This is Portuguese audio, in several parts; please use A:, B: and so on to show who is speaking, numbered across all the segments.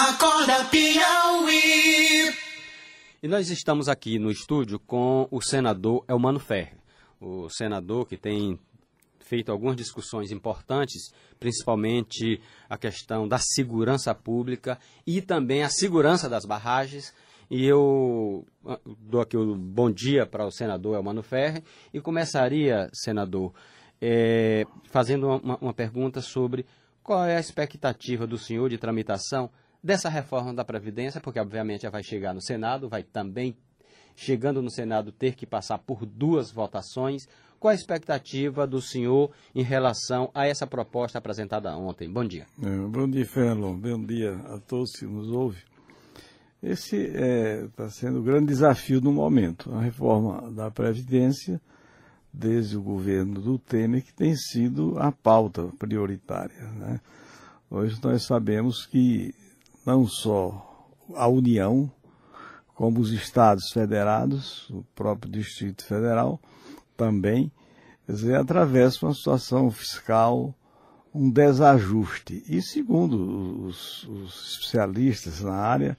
A: Acorda Piauí.
B: E nós estamos aqui no estúdio com o senador Elmano Ferre, o senador que tem feito algumas discussões importantes, principalmente a questão da segurança pública e também a segurança das barragens. E eu ah, dou aqui o bom dia para o senador Elmano Ferre e começaria, senador, é, fazendo uma, uma pergunta sobre qual é a expectativa do senhor de tramitação dessa reforma da Previdência, porque obviamente já vai chegar no Senado, vai também, chegando no Senado, ter que passar por duas votações. Qual a expectativa do senhor em relação a essa proposta apresentada ontem? Bom dia.
C: É, bom dia, Fernando. Bom dia a todos que nos ouvem. Esse está é, tá sendo o grande desafio do momento, a reforma da Previdência, desde o governo do Temer, que tem sido a pauta prioritária. Né? Hoje nós sabemos que não só a União, como os estados federados, o próprio Distrito Federal, também, quer dizer, atravessa uma situação fiscal, um desajuste. E segundo os, os especialistas na área,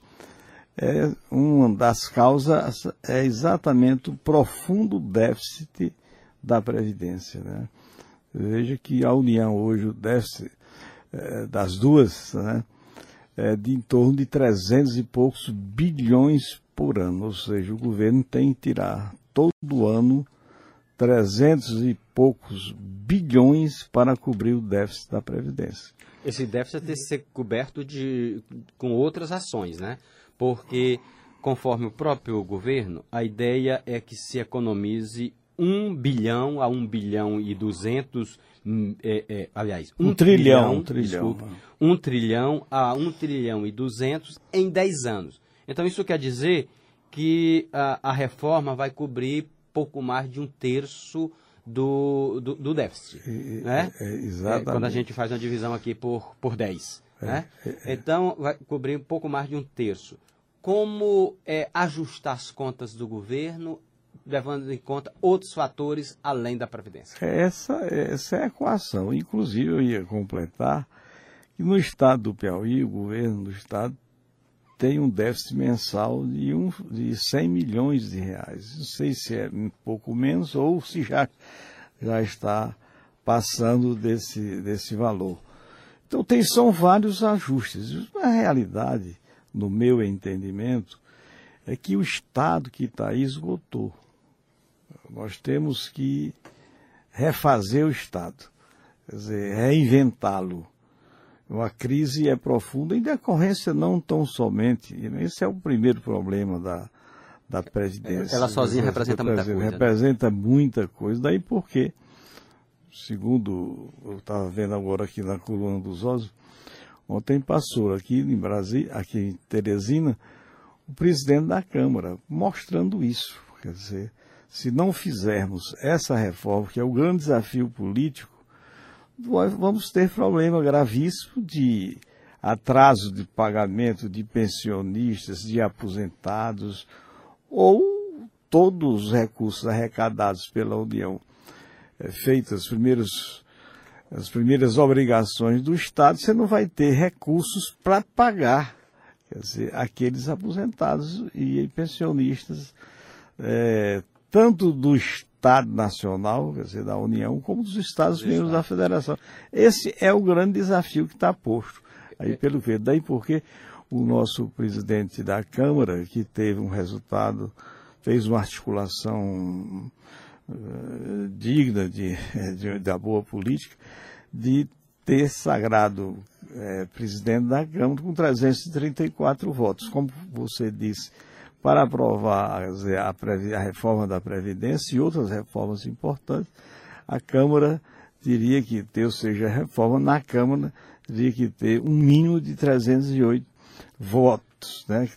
C: é uma das causas é exatamente o profundo déficit da Previdência. Né? Veja que a União hoje, o déficit é, das duas, né, é de em torno de 300 e poucos bilhões por ano. Ou seja, o governo tem que tirar todo ano 300 e poucos bilhões para cobrir o déficit da Previdência.
B: Esse déficit tem que ser coberto de, com outras ações, né? Porque, conforme o próprio governo, a ideia é que se economize 1 bilhão a 1 bilhão e 200, hum, é, é, aliás, 1
C: um trilhão, trilhão, desculpe,
B: 1 trilhão a 1 trilhão e 200 em 10 anos. Então isso quer dizer que a, a reforma vai cobrir pouco mais de um terço do, do, do déficit.
C: E,
B: né?
C: É, exatamente.
B: É, quando a gente faz uma divisão aqui por, por 10. É, né? É, é. Então, vai cobrir um pouco mais de um terço. Como é, ajustar as contas do governo levando em conta outros fatores além da Previdência.
C: Essa, essa é a equação. Inclusive, eu ia completar que no estado do Piauí, o governo do estado tem um déficit mensal de, um, de 100 milhões de reais. Não sei se é um pouco menos ou se já, já está passando desse, desse valor. Então, tem, são vários ajustes. Na realidade, no meu entendimento, é que o Estado que está esgotou. Nós temos que refazer o Estado, quer dizer, reinventá-lo. A crise é profunda em decorrência não tão somente, esse é o primeiro problema da, da Previdência.
B: Ela sozinha representa muita coisa.
C: Né? Representa né? muita coisa, daí porque, segundo eu estava vendo agora aqui na coluna dos Ossos, ontem passou aqui em Brasília, aqui em Teresina, o presidente da Câmara, mostrando isso. Quer dizer, se não fizermos essa reforma, que é o grande desafio político, vamos ter problema gravíssimo de atraso de pagamento de pensionistas, de aposentados, ou todos os recursos arrecadados pela União, é, feitas as primeiras, as primeiras obrigações do Estado, você não vai ter recursos para pagar, quer dizer, aqueles aposentados e pensionistas é, tanto do Estado Nacional, quer dizer, da União, como dos Estados membros da Federação. Esse é o grande desafio que está posto aí pelo que Daí porque o nosso presidente da Câmara, que teve um resultado, fez uma articulação uh, digna de, de, da boa política, de ter sagrado é, presidente da Câmara com 334 votos. Como você disse, para aprovar a, a, reforma da Previdência e outras reformas importantes, a Câmara teria que ter, ou seja, a reforma na Câmara teria que ter um mínimo de 308 votos, né?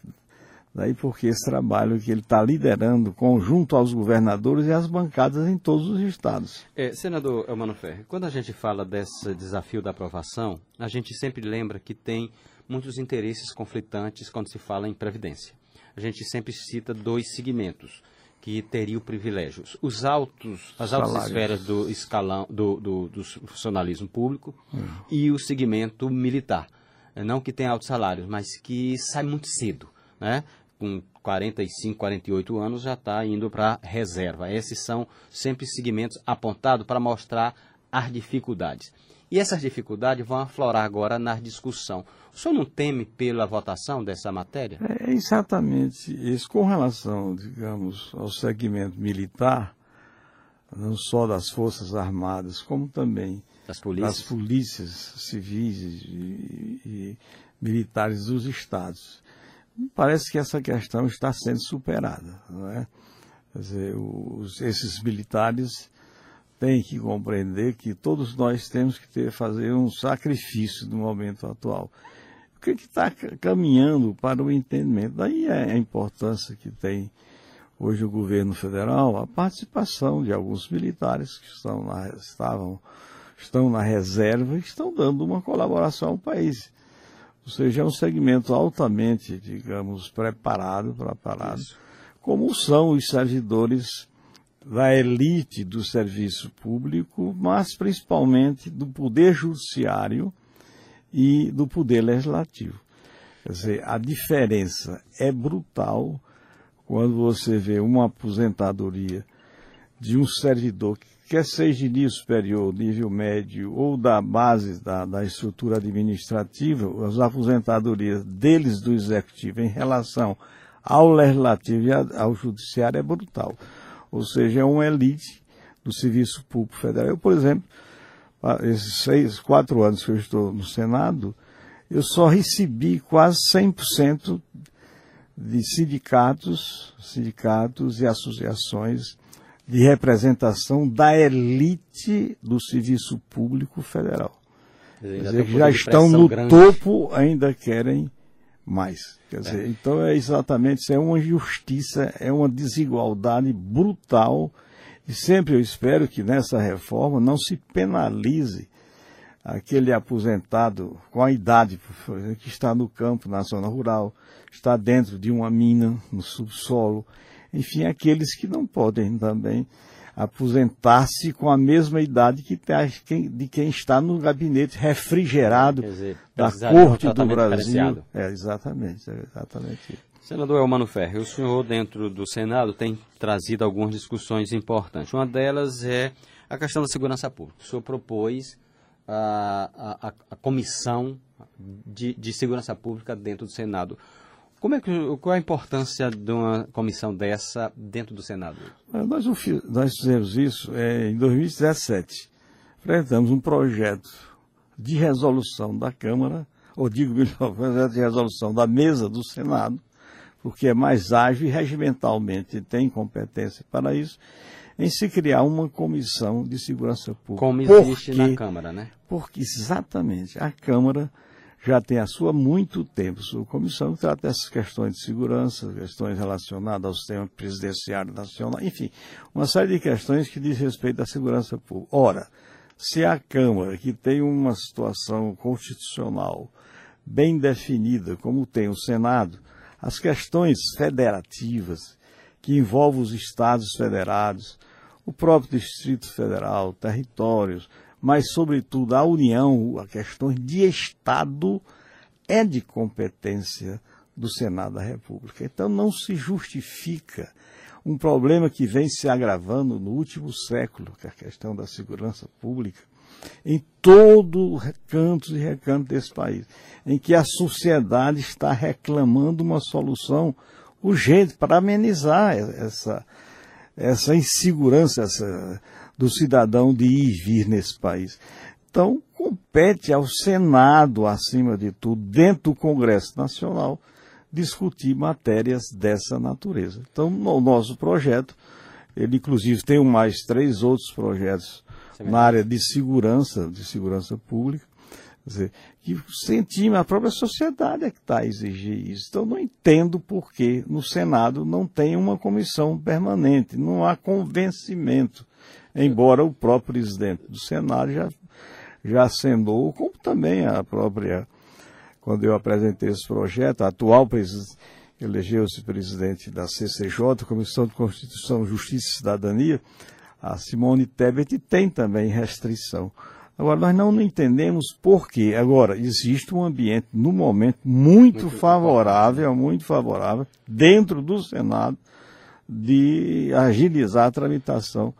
C: Daí porque esse trabalho que ele está liderando conjunto aos governadores e às bancadas em todos os estados.
B: É, senador Elmano Ferre, quando a gente fala desse desafio da aprovação, a gente sempre lembra que tem muitos interesses conflitantes quando se fala em previdência a gente sempre cita dois segmentos que teriam privilégios. Os altos, as altas Salários. esferas do escalão do, do, do funcionalismo público uhum. e o segmento militar. não que tem altos salários, mas que sai muito cedo, né? Com 45, 48 anos já está indo para reserva. Esses são sempre segmentos apontados para mostrar as dificuldades. E essas dificuldades vão aflorar agora na discussão. O senhor não teme pela votação dessa matéria?
C: É exatamente isso. Com relação, digamos, ao segmento militar, não só das Forças Armadas, como também
B: das polícias,
C: das polícias civis e, e militares dos estados. Parece que essa questão está sendo superada, não é? Dizer, os, esses militares têm que compreender que todos nós temos que ter, fazer um sacrifício no momento atual. O que está caminhando para o entendimento? Daí é a importância que tem hoje o governo federal, a participação de alguns militares que estão na, estavam, estão na reserva e estão dando uma colaboração ao país. Ou seja, é um segmento altamente, digamos, preparado, preparado, Isso. como são os servidores da elite do serviço público, mas principalmente do poder judiciário e do poder legislativo. Quer dizer, a diferença é brutal quando você vê uma aposentadoria de um servidor que quer seja de nível superior, nível médio ou da base da, da estrutura administrativa, as aposentadorias deles do executivo em relação ao legislativo e ao judiciário é brutal. Ou seja, é uma elite do serviço público federal. Eu, por exemplo, esses seis, quatro anos que eu estou no Senado, eu só recebi quase 100% de sindicatos, sindicatos e associações de representação da elite do serviço público federal. Quer dizer, que já estão no grande. topo, ainda querem mais. Quer dizer, é. então é exatamente isso, é uma injustiça, é uma desigualdade brutal. E sempre eu espero que nessa reforma não se penalize aquele aposentado com a idade que está no campo, na zona rural, está dentro de uma mina, no subsolo, enfim, aqueles que não podem também aposentar-se com a mesma idade que de quem está no gabinete refrigerado dizer, da Corte do Brasil. É, exatamente, é exatamente.
B: Senador Elmano Ferri, o senhor dentro do Senado tem trazido algumas discussões importantes. Uma delas é a questão da segurança pública. O senhor propôs a, a, a comissão de, de segurança pública dentro do Senado. Como é que, qual é a importância de uma comissão dessa dentro do Senado?
C: Nós, nós fizemos isso é, em 2017. Apresentamos um projeto de resolução da Câmara, ou digo melhor, projeto de resolução da mesa do Senado, porque é mais ágil e regimentalmente tem competência para isso, em se criar uma comissão de segurança pública.
B: Como existe porque, na Câmara, né?
C: Porque exatamente a Câmara já tem a sua muito tempo, sua comissão que trata dessas questões de segurança, questões relacionadas ao sistema presidenciário nacional, enfim, uma série de questões que diz respeito à segurança pública. Ora, se a Câmara, que tem uma situação constitucional bem definida, como tem o Senado, as questões federativas que envolvem os estados federados, o próprio Distrito Federal, territórios, mas, sobretudo, a União, a questão de Estado, é de competência do Senado da República. Então, não se justifica um problema que vem se agravando no último século, que é a questão da segurança pública, em todo canto e recanto desse país, em que a sociedade está reclamando uma solução urgente para amenizar essa, essa insegurança, essa do cidadão de ir e vir nesse país. Então, compete ao Senado, acima de tudo, dentro do Congresso Nacional, discutir matérias dessa natureza. Então, no nosso projeto, ele inclusive tem mais três outros projetos na área de segurança, de segurança pública, quer dizer, que sentimos, a própria sociedade é que está a exigir isso. Então, não entendo por que no Senado não tem uma comissão permanente, não há convencimento embora o próprio presidente do Senado já, já assinou, como também a própria, quando eu apresentei esse projeto, a atual presidente, elegeu-se presidente da CCJ, Comissão de Constituição, Justiça e Cidadania, a Simone Tebet tem também restrição Agora, nós não entendemos por quê. Agora, existe um ambiente, no momento, muito, muito favorável, muito favorável, dentro do Senado, de agilizar a tramitação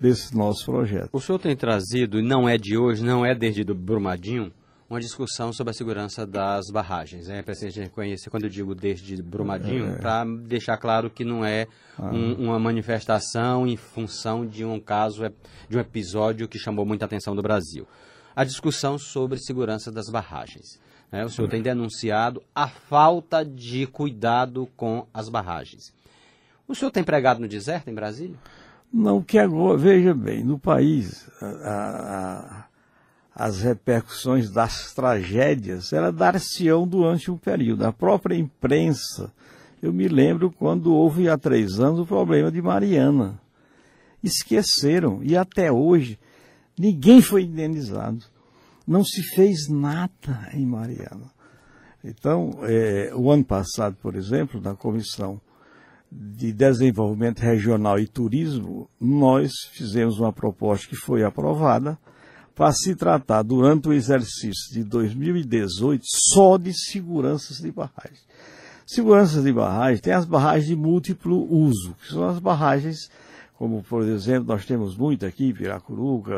C: desse nosso projeto.
B: O senhor tem trazido, e não é de hoje, não é desde do Brumadinho, uma discussão sobre a segurança das barragens. É a gente reconhecer, quando eu digo desde Brumadinho, é. para deixar claro que não é ah. um, uma manifestação em função de um caso, é, de um episódio que chamou muita atenção do Brasil. A discussão sobre segurança das barragens. É, o senhor tem denunciado a falta de cuidado com as barragens. O senhor tem pregado no deserto em Brasília?
C: Não, que agora, veja bem, no país, a, a, as repercussões das tragédias, era dar-se-ão durante um período. A própria imprensa, eu me lembro quando houve há três anos o problema de Mariana. Esqueceram, e até hoje ninguém foi indenizado. Não se fez nada em Mariana. Então, é, o ano passado, por exemplo, na comissão de Desenvolvimento Regional e Turismo, nós fizemos uma proposta que foi aprovada para se tratar, durante o exercício de 2018, só de seguranças de barragens. Seguranças de barragens, tem as barragens de múltiplo uso, que são as barragens como por exemplo nós temos muito aqui, Piracuruca,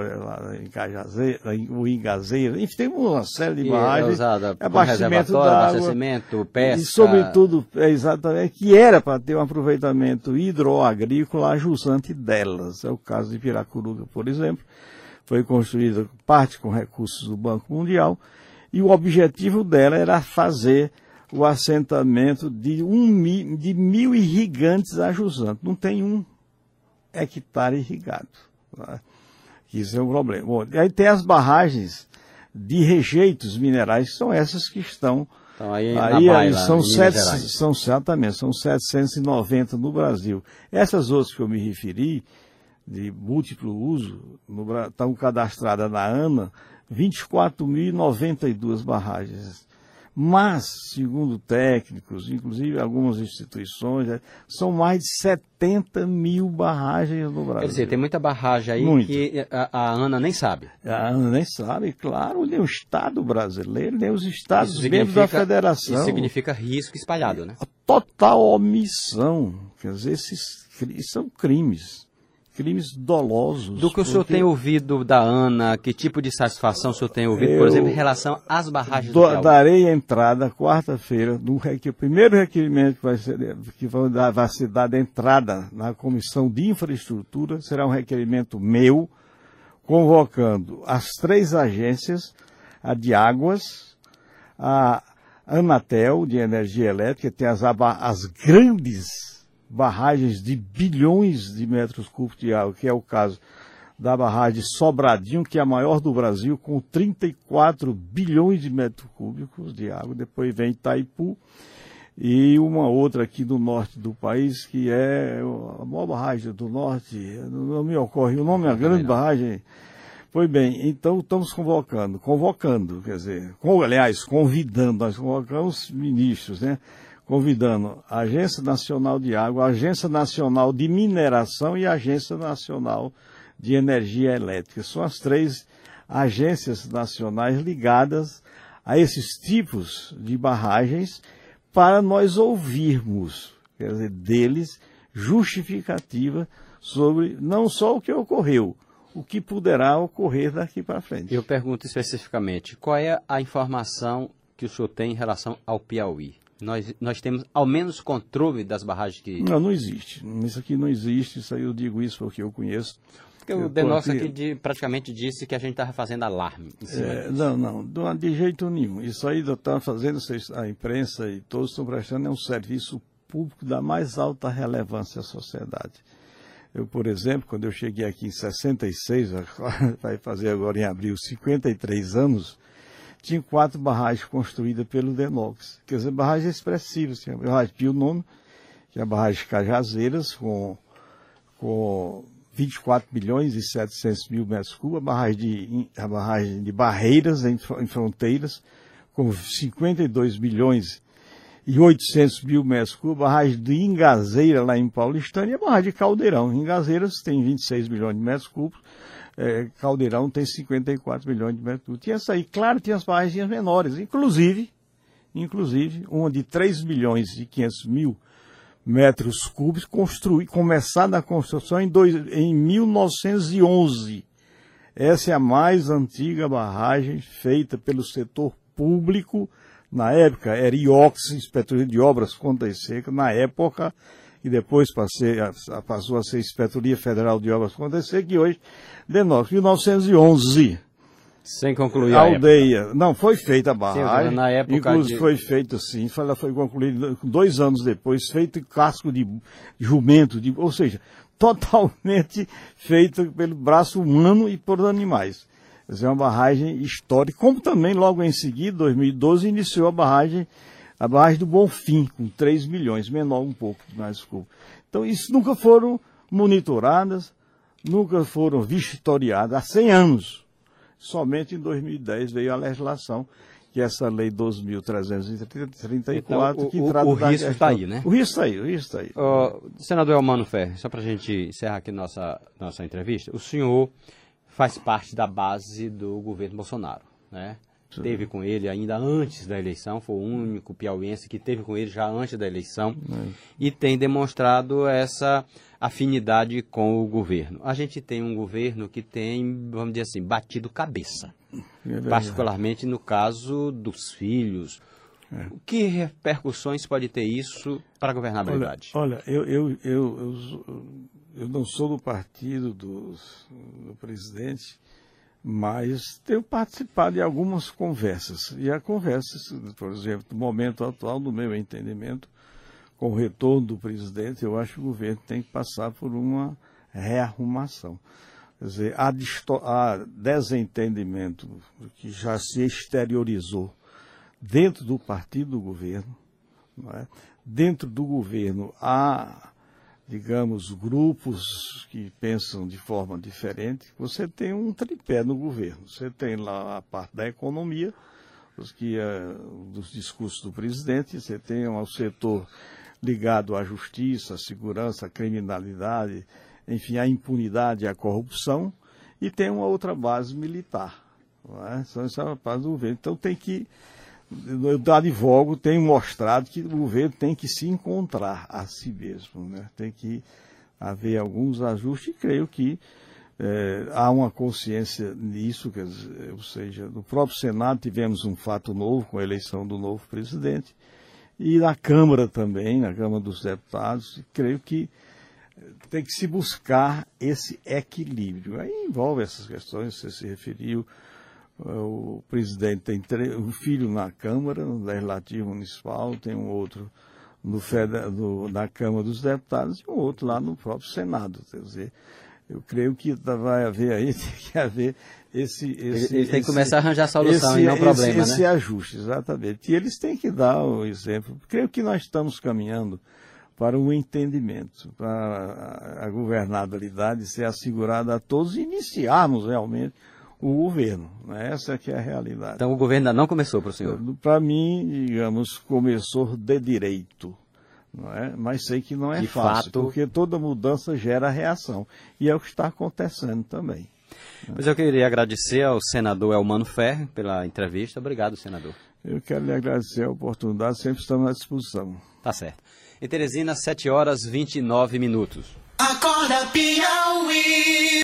C: em Uingazeira, enfim, tem uma série de barragens. É
B: abastecimento da abastecimento, pesca.
C: E sobretudo, é exatamente, que era para ter um aproveitamento hidroagrícola ajusante delas. É o caso de Piracuruca, por exemplo. Foi construída parte com recursos do Banco Mundial, e o objetivo dela era fazer o assentamento de, um, de mil irrigantes ajusantes. Não tem um hectare irrigado. Né? Isso é um problema. Bom, aí tem as barragens de rejeitos minerais, que são essas que estão. Então, aí, aí, baila, aí são, sete, são, exatamente, são 790 no Brasil. Essas outras que eu me referi, de múltiplo uso, no, estão cadastradas na ANA 24.092 barragens. Mas, segundo técnicos, inclusive algumas instituições, é, são mais de 70 mil barragens no Brasil.
B: Quer dizer, tem muita barragem aí Muito. que a, a, ANA nem sabe.
C: A ANA nem sabe, claro, nem o Estado brasileiro, nem os Estados membros da Federação. Isso
B: significa risco espalhado, né?
C: A total omissão. Quer dizer, esses são crimes crimes dolosos.
B: Do que o senhor tem ouvido da ANA, que tipo de satisfação o senhor tem ouvido, por exemplo, em relação às barragens do, do
C: Darei a entrada quarta-feira, no o primeiro requerimento que vai ser, que vai, vai ser dado entrada na Comissão de Infraestrutura será um requerimento meu, convocando as três agências, a de águas, a Anatel, de energia elétrica, tem as, as grandes barragens de bilhões de metros cúbicos de água, que é o caso da barragem Sobradinho, que é a maior do Brasil, com 34 bilhões de metros cúbicos de água. Depois vem Itaipu e uma outra aqui do norte do país, que é a maior barragem do norte, não me ocorre o nome, é a grande barragem. Pois bem, então estamos convocando, convocando, quer dizer, com, aliás, convidando, nós convocamos ministros, né? Convidando a Agência Nacional de Água, a Agência Nacional de Mineração e a Agência Nacional de Energia Elétrica. São as três agências nacionais ligadas a esses tipos de barragens para nós ouvirmos, quer dizer, deles justificativa sobre não só o que ocorreu, o que poderá ocorrer daqui para frente.
B: Eu pergunto especificamente, qual é a informação que o senhor tem em relação ao Piauí? Nós, nós temos ao menos controle das barragens que.
C: Não, não existe. Isso aqui não existe. Isso aí eu digo isso porque eu conheço.
B: Porque o Denosso aqui, aqui de, praticamente disse que a gente estava fazendo alarme.
C: É, não, não, de jeito nenhum. Isso aí está fazendo, a imprensa e todos estão prestando é um serviço público da mais alta relevância à sociedade. Eu, por exemplo, quando eu cheguei aqui em 66, vai fazer agora em abril 53 anos, tinha quatro barragens construídas pelo Denox. Quer dizer, barragens expressivas. Tinha barragem Pio Nono, que é a barragem Cajazeiras, com, com 24 bilhões e 700 mil metros cúbicos, a barragem de, a barragem de Barreiras, em, em Fronteiras, com 52 bilhões e 800 mil metros cúbicos, a barragem de Ingazeira, lá em Paulistânia, e a barragem de Caldeirão. Engazeiras tem 26 milhões de metros cúbicos, é, Caldeirão tem 54 milhões de metros cúbicos. Tinha essa aí, claro, tinha as barragens menores, inclusive, inclusive, uma de 3 milhões e 500 mil metros cúbicos, construir, começada a construção em, dois, em 1911. Essa é a mais antiga barragem feita pelo setor público. Na época era IOX, Inspetoria de Obras Contas Secas, na época, e depois passei, passou a ser Inspetoria Federal de Obras Contas Secas, e hoje, de 1911.
B: Sem concluir
C: a, a aldeia. Não, foi feita a barragem.
B: Sim, na época
C: inclusive
B: de...
C: foi feita sim, ela foi concluída dois anos depois, feito em casco de jumento, de, ou seja, totalmente feita pelo braço humano e por animais. Essa é uma barragem histórica, como também logo em seguida, 2012, iniciou a barragem, a barragem do Bonfim, com 3 milhões, menor um pouco, mais desculpa. Então, isso nunca foram monitoradas, nunca foram vistoriadas, há 100 anos. Somente em 2010 veio a legislação, que é essa lei 12.334,
B: então,
C: que
B: o,
C: trata
B: o, o risco está aí, né?
C: O risco está aí, o risco está aí.
B: Uh, senador Elmano Ferre, só para a gente encerrar aqui nossa, nossa entrevista, o senhor faz parte da base do governo Bolsonaro, né? Teve com ele ainda antes da eleição, foi o único piauiense que teve com ele já antes da eleição é. e tem demonstrado essa afinidade com o governo. A gente tem um governo que tem, vamos dizer assim, batido cabeça, é particularmente no caso dos filhos. É. Que repercussões pode ter isso para a governabilidade?
C: Olha, olha eu, eu, eu, eu, eu não sou do partido do, do presidente, mas tenho participado de algumas conversas. E há conversas, por exemplo, no momento atual, no meu entendimento, com o retorno do presidente, eu acho que o governo tem que passar por uma rearrumação. Quer dizer, há, há desentendimento que já se exteriorizou dentro do partido do governo. É? Dentro do governo há digamos, grupos que pensam de forma diferente, você tem um tripé no governo. Você tem lá a parte da economia, os que, uh, dos discursos do presidente, você tem o setor ligado à justiça, à segurança, à criminalidade, enfim, à impunidade e à corrupção, e tem uma outra base militar. Não é? São essa base do governo. Então tem que eu advogo, tenho mostrado que o governo tem que se encontrar a si mesmo, né? tem que haver alguns ajustes e creio que é, há uma consciência nisso, dizer, ou seja, no próprio Senado tivemos um fato novo com a eleição do novo presidente e na Câmara também, na Câmara dos Deputados, creio que tem que se buscar esse equilíbrio. Aí envolve essas questões, você se referiu, o presidente tem um filho na Câmara, no Legislativo Municipal, tem um outro no, no, na Câmara dos Deputados e um outro lá no próprio Senado. Quer dizer, eu creio que vai haver aí, tem que haver esse. esse
B: ele, tem que começar a arranjar solução esse, e não problema,
C: esse,
B: né?
C: Esse ajuste, exatamente. E eles têm que dar o exemplo. Creio que nós estamos caminhando para um entendimento, para a governabilidade ser assegurada a todos e iniciarmos realmente o governo. Né? Essa que é a realidade.
B: Então o governo ainda não começou para o senhor?
C: Para mim, digamos, começou de direito. Não é? Mas sei que não é
B: de
C: fácil,
B: fato...
C: porque toda mudança gera reação. E é o que está acontecendo também.
B: Mas eu queria agradecer ao senador Elmano Ferre pela entrevista. Obrigado, senador.
C: Eu quero lhe agradecer a oportunidade, sempre estamos à disposição.
B: Tá certo. Em Teresina, 7 horas 29 minutos.
A: Acorda Piauí.